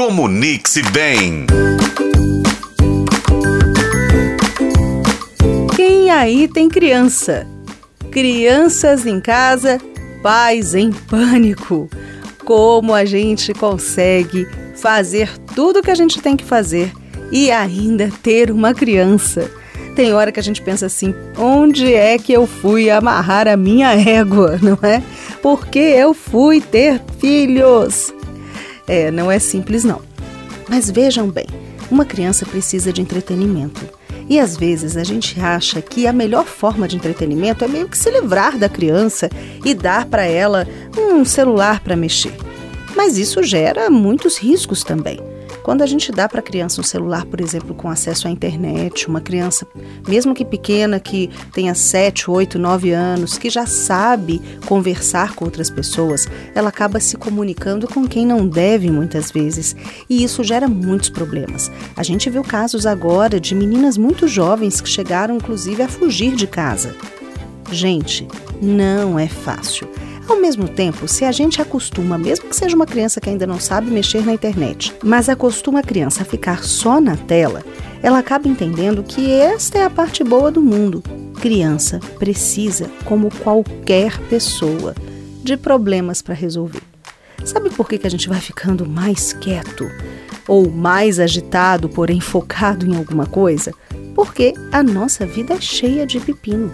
Comunique-se bem. Quem aí tem criança? Crianças em casa, pais em pânico. Como a gente consegue fazer tudo o que a gente tem que fazer e ainda ter uma criança? Tem hora que a gente pensa assim: onde é que eu fui amarrar a minha égua, não é? Porque eu fui ter filhos. É, não é simples não. Mas vejam bem, uma criança precisa de entretenimento. E às vezes a gente acha que a melhor forma de entretenimento é meio que se livrar da criança e dar para ela um celular para mexer. Mas isso gera muitos riscos também. Quando a gente dá para a criança um celular, por exemplo, com acesso à internet, uma criança, mesmo que pequena, que tenha 7, 8, 9 anos, que já sabe conversar com outras pessoas, ela acaba se comunicando com quem não deve muitas vezes. E isso gera muitos problemas. A gente viu casos agora de meninas muito jovens que chegaram, inclusive, a fugir de casa. Gente, não é fácil. Ao mesmo tempo, se a gente acostuma, mesmo que seja uma criança que ainda não sabe mexer na internet, mas acostuma a criança a ficar só na tela, ela acaba entendendo que esta é a parte boa do mundo. Criança precisa, como qualquer pessoa, de problemas para resolver. Sabe por que, que a gente vai ficando mais quieto? Ou mais agitado, porém focado em alguma coisa? Porque a nossa vida é cheia de pepino.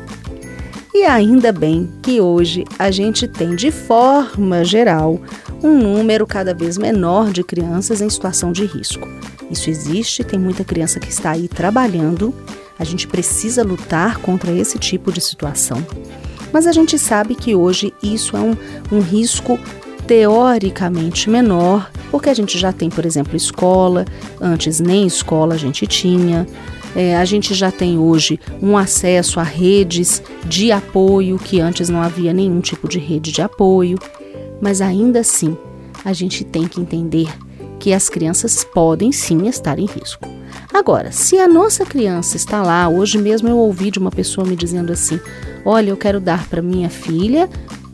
E ainda bem que hoje a gente tem, de forma geral, um número cada vez menor de crianças em situação de risco. Isso existe, tem muita criança que está aí trabalhando, a gente precisa lutar contra esse tipo de situação. Mas a gente sabe que hoje isso é um, um risco teoricamente menor, porque a gente já tem, por exemplo, escola, antes nem escola a gente tinha, é, a gente já tem hoje um acesso a redes de apoio que antes não havia nenhum tipo de rede de apoio, mas ainda assim a gente tem que entender que as crianças podem sim estar em risco. Agora, se a nossa criança está lá, hoje mesmo eu ouvi de uma pessoa me dizendo assim: Olha, eu quero dar para minha filha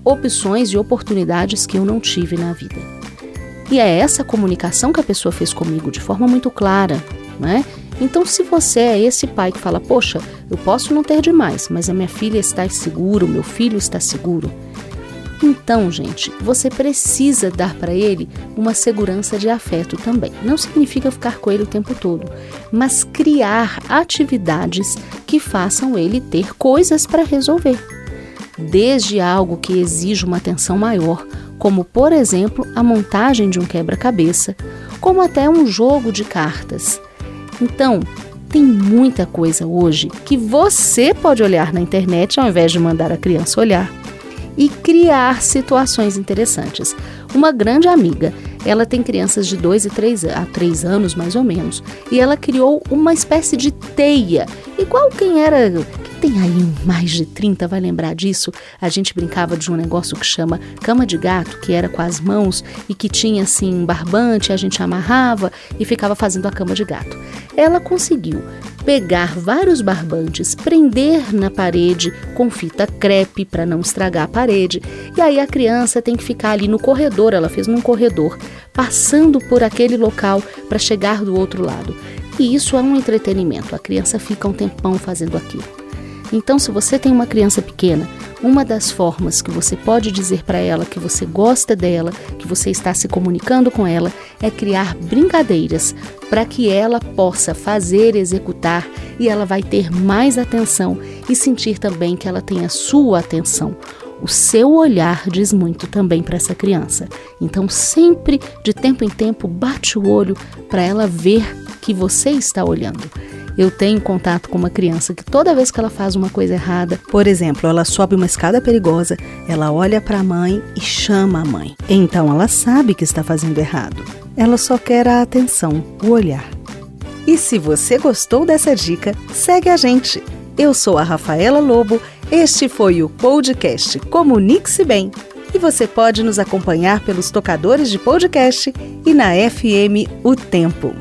opções e oportunidades que eu não tive na vida. E é essa comunicação que a pessoa fez comigo de forma muito clara, né? Então, se você é esse pai que fala, poxa, eu posso não ter demais, mas a minha filha está segura, o meu filho está seguro. Então, gente, você precisa dar para ele uma segurança de afeto também. Não significa ficar com ele o tempo todo, mas criar atividades que façam ele ter coisas para resolver. Desde algo que exija uma atenção maior, como por exemplo a montagem de um quebra-cabeça, como até um jogo de cartas então, tem muita coisa hoje que você pode olhar na internet ao invés de mandar a criança olhar e criar situações interessantes. Uma grande amiga, ela tem crianças de 2 e 3 a 3 anos mais ou menos, e ela criou uma espécie de teia, igual quem era tem aí mais de 30 vai lembrar disso. A gente brincava de um negócio que chama cama de gato, que era com as mãos e que tinha assim um barbante, a gente amarrava e ficava fazendo a cama de gato. Ela conseguiu pegar vários barbantes, prender na parede com fita crepe para não estragar a parede. E aí a criança tem que ficar ali no corredor, ela fez num corredor, passando por aquele local para chegar do outro lado. E isso é um entretenimento. A criança fica um tempão fazendo aquilo. Então, se você tem uma criança pequena, uma das formas que você pode dizer para ela que você gosta dela, que você está se comunicando com ela, é criar brincadeiras para que ela possa fazer, executar e ela vai ter mais atenção e sentir também que ela tem a sua atenção. O seu olhar diz muito também para essa criança. Então, sempre, de tempo em tempo, bate o olho para ela ver que você está olhando eu tenho contato com uma criança que toda vez que ela faz uma coisa errada, por exemplo, ela sobe uma escada perigosa, ela olha para a mãe e chama a mãe. Então ela sabe que está fazendo errado. Ela só quer a atenção, o olhar. E se você gostou dessa dica, segue a gente. Eu sou a Rafaela Lobo, este foi o podcast Comunique-se Bem. E você pode nos acompanhar pelos tocadores de podcast e na FM O Tempo.